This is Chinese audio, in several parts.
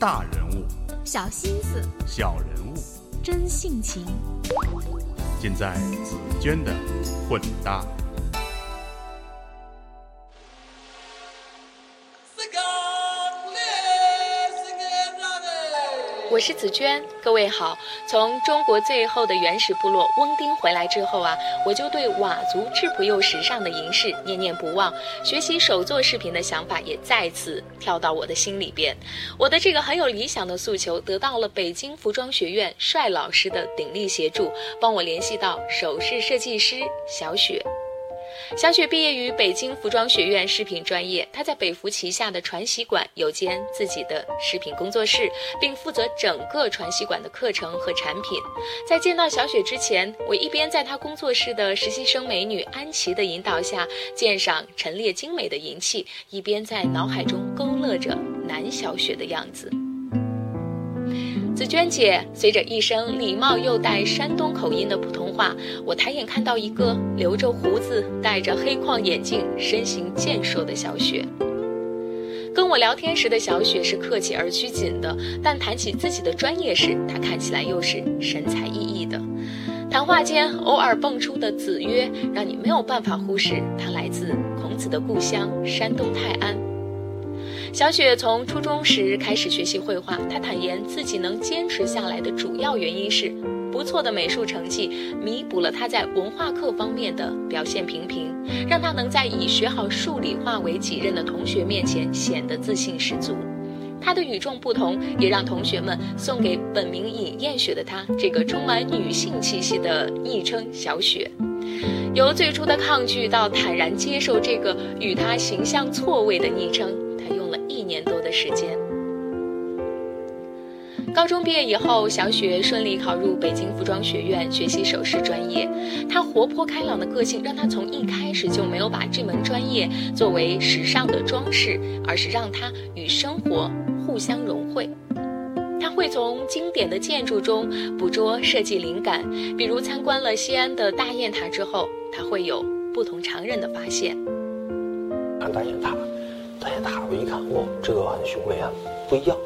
大人物，小心思，小人物，真性情，尽在紫娟的混搭。我是紫娟，各位好。从中国最后的原始部落翁丁回来之后啊，我就对佤族质朴又时尚的银饰念念不忘，学习手作饰品的想法也再次跳到我的心里边。我的这个很有理想的诉求，得到了北京服装学院帅老师的鼎力协助，帮我联系到首饰设计师小雪。小雪毕业于北京服装学院饰品专业，她在北服旗下的传习馆有间自己的饰品工作室，并负责整个传习馆的课程和产品。在见到小雪之前，我一边在她工作室的实习生美女安琪的引导下鉴赏陈列精美的银器，一边在脑海中勾勒着男小雪的样子。紫娟姐，随着一声礼貌又带山东口音的普通话，我抬眼看到一个留着胡子、戴着黑框眼镜、身形健硕的小雪。跟我聊天时的小雪是客气而拘谨的，但谈起自己的专业时，她看起来又是神采奕奕的。谈话间偶尔蹦出的“子曰”，让你没有办法忽视她来自孔子的故乡山东泰安。小雪从初中时开始学习绘画，她坦言自己能坚持下来的主要原因是不错的美术成绩弥补了她在文化课方面的表现平平，让她能在以学好数理化为己任的同学面前显得自信十足。她的与众不同也让同学们送给本名尹艳雪的她这个充满女性气息的昵称“小雪”。由最初的抗拒到坦然接受这个与她形象错位的昵称。用了一年多的时间。高中毕业以后，小雪顺利考入北京服装学院学习首饰专业。她活泼开朗的个性让她从一开始就没有把这门专业作为时尚的装饰，而是让她与生活互相融汇。她会从经典的建筑中捕捉设计灵感，比如参观了西安的大雁塔之后，她会有不同常人的发现。看大雁塔。大，我一看，哦，这个很雄伟啊，不一样。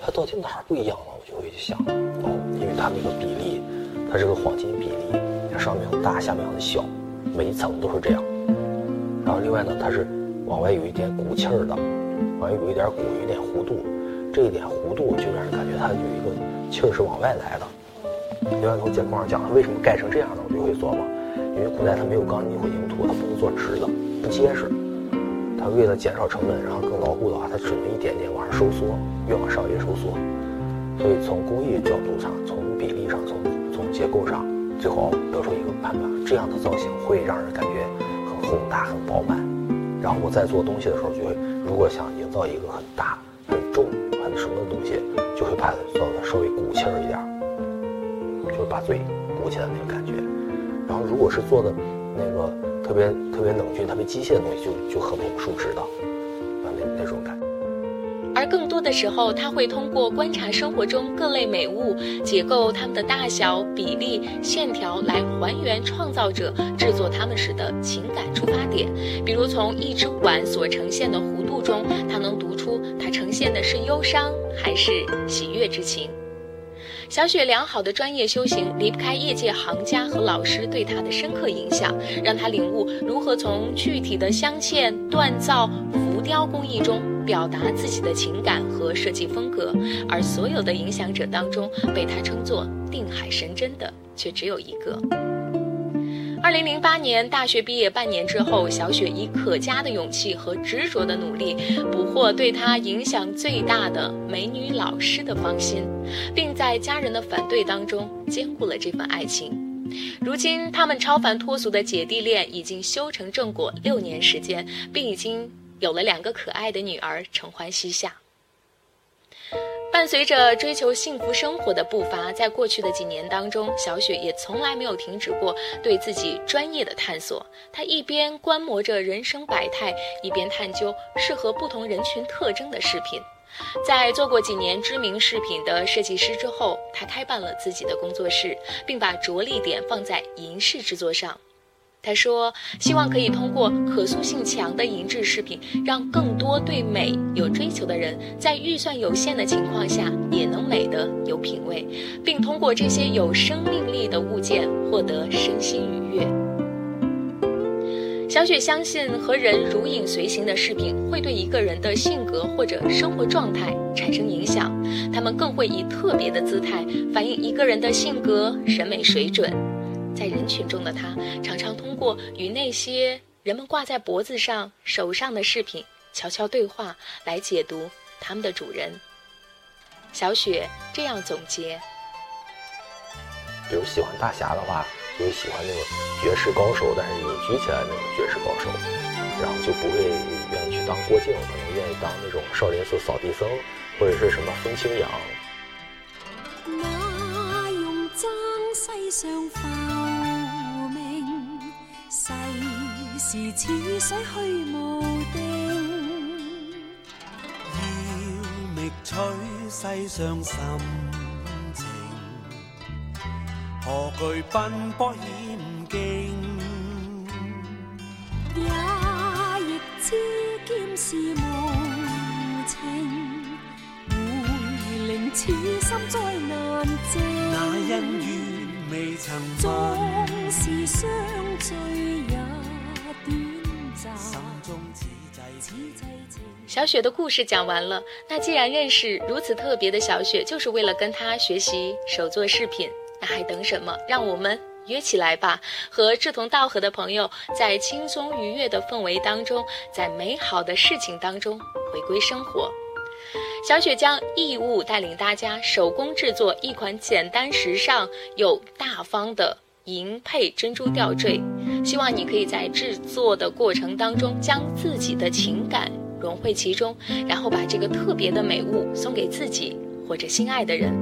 它到底哪儿不一样了？我就会去想，哦，因为它那个比例，它是个黄金比例，它上面大，下面很小，每一层都是这样。然后另外呢，它是往外有一点鼓气儿的，往外有一点鼓，有一点弧度。这一点弧度就让人感觉它有一个气儿是往外来的。另外从结构上讲，它为什么盖成这样的？我就会琢磨，因为古代它没有钢筋混凝土，它不能做直的，不结实。它为了减少成本，然后更牢固的话，它只能一点点往上收缩，越往上越收缩。所以从工艺角度上，从比例上，从从结构上，最后得出一个判断：这样的造型会让人感觉很宏大、很饱满。然后我在做东西的时候，就会如果想营造一个很大、很重、很什么的东西，就会把它做的稍微鼓气儿一点，就是把嘴鼓起来那个感觉。然后如果是做的那个。特别特别冷峻、特别机械的东西，就就很朴素质的，啊，那那种感。而更多的时候，他会通过观察生活中各类美物结构、它们的大小、比例、线条，来还原创造者制作它们时的情感出发点。比如，从一只碗所呈现的弧度中，他能读出它呈现的是忧伤还是喜悦之情。小雪良好的专业修行离不开业界行家和老师对她的深刻影响，让她领悟如何从具体的镶嵌、锻造、浮雕工艺中表达自己的情感和设计风格。而所有的影响者当中，被她称作定海神针的却只有一个。二零零八年大学毕业半年之后，小雪以可嘉的勇气和执着的努力，捕获对她影响最大的美女老师的芳心，并在家人的反对当中兼顾了这份爱情。如今，他们超凡脱俗的姐弟恋已经修成正果六年时间，并已经有了两个可爱的女儿承欢膝下。伴随着追求幸福生活的步伐，在过去的几年当中，小雪也从来没有停止过对自己专业的探索。她一边观摩着人生百态，一边探究适合不同人群特征的饰品。在做过几年知名饰品的设计师之后，她开办了自己的工作室，并把着力点放在银饰制作上。他说：“希望可以通过可塑性强的银质饰品，让更多对美有追求的人，在预算有限的情况下，也能美得有品味，并通过这些有生命力的物件获得身心愉悦。”小雪相信，和人如影随形的饰品会对一个人的性格或者生活状态产生影响，他们更会以特别的姿态反映一个人的性格、审美水准。在人群中的他，常常通过与那些人们挂在脖子上、手上的饰品悄悄对话，来解读他们的主人。小雪这样总结：比如喜欢大侠的话，就会喜欢那种绝世高手，但是隐居起来那种绝世高手，然后就不会愿意去当郭靖，可能愿意当那种少林寺扫地僧，或者是什么风清扬。那用争世上浮名，世事似水去无定。要觅取世上心情，何惧奔波险境？也亦知剑是无情，会令此心再难静。那恩怨未曾纵问，是相聚小雪的故事讲完了。那既然认识如此特别的小雪，就是为了跟她学习手做饰品，那还等什么？让我们约起来吧，和志同道合的朋友，在轻松愉悦的氛围当中，在美好的事情当中回归生活。小雪将义务带领大家手工制作一款简单时尚又大方的银配珍珠吊坠，希望你可以在制作的过程当中将自己的情感融汇其中，然后把这个特别的美物送给自己或者心爱的人。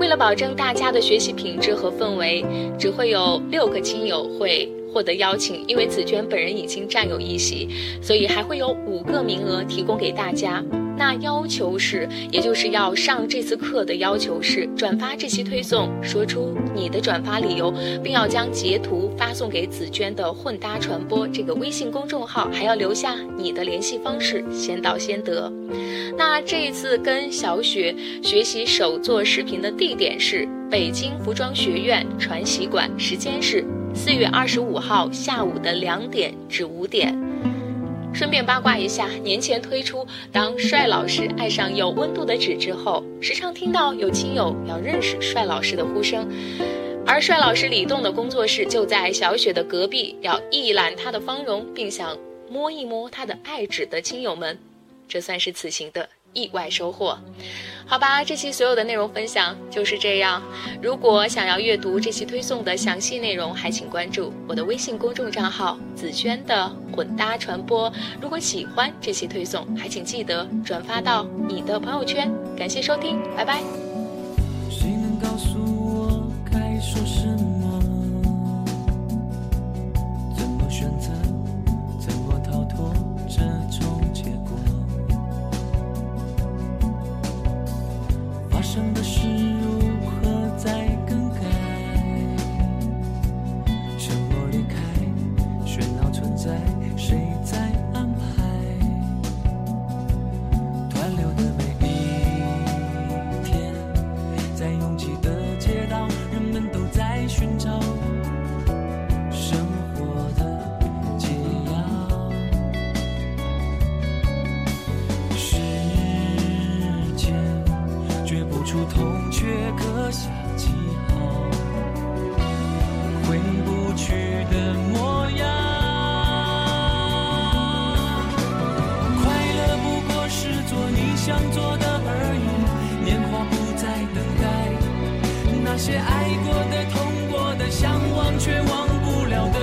为了保证大家的学习品质和氛围，只会有六个亲友会获得邀请，因为紫娟本人已经占有一席，所以还会有五个名额提供给大家。那要求是，也就是要上这次课的要求是转发这期推送，说出你的转发理由，并要将截图发送给紫娟的混搭传播这个微信公众号，还要留下你的联系方式，先到先得。那这一次跟小雪学习手做视频的地点是北京服装学院传习馆，时间是四月二十五号下午的两点至五点。顺便八卦一下，年前推出“当帅老师爱上有温度的纸”之后，时常听到有亲友要认识帅老师的呼声，而帅老师李栋的工作室就在小雪的隔壁，要一览他的芳容，并想摸一摸他的爱纸的亲友们，这算是此行的意外收获。好吧，这期所有的内容分享就是这样。如果想要阅读这期推送的详细内容，还请关注我的微信公众账号“紫萱的混搭传播”。如果喜欢这期推送，还请记得转发到你的朋友圈。感谢收听，拜拜。痛，却刻下记号，回不去的模样。快乐不过是做你想做的而已，年华不再等待，那些爱过的、痛过的、向往却忘不了的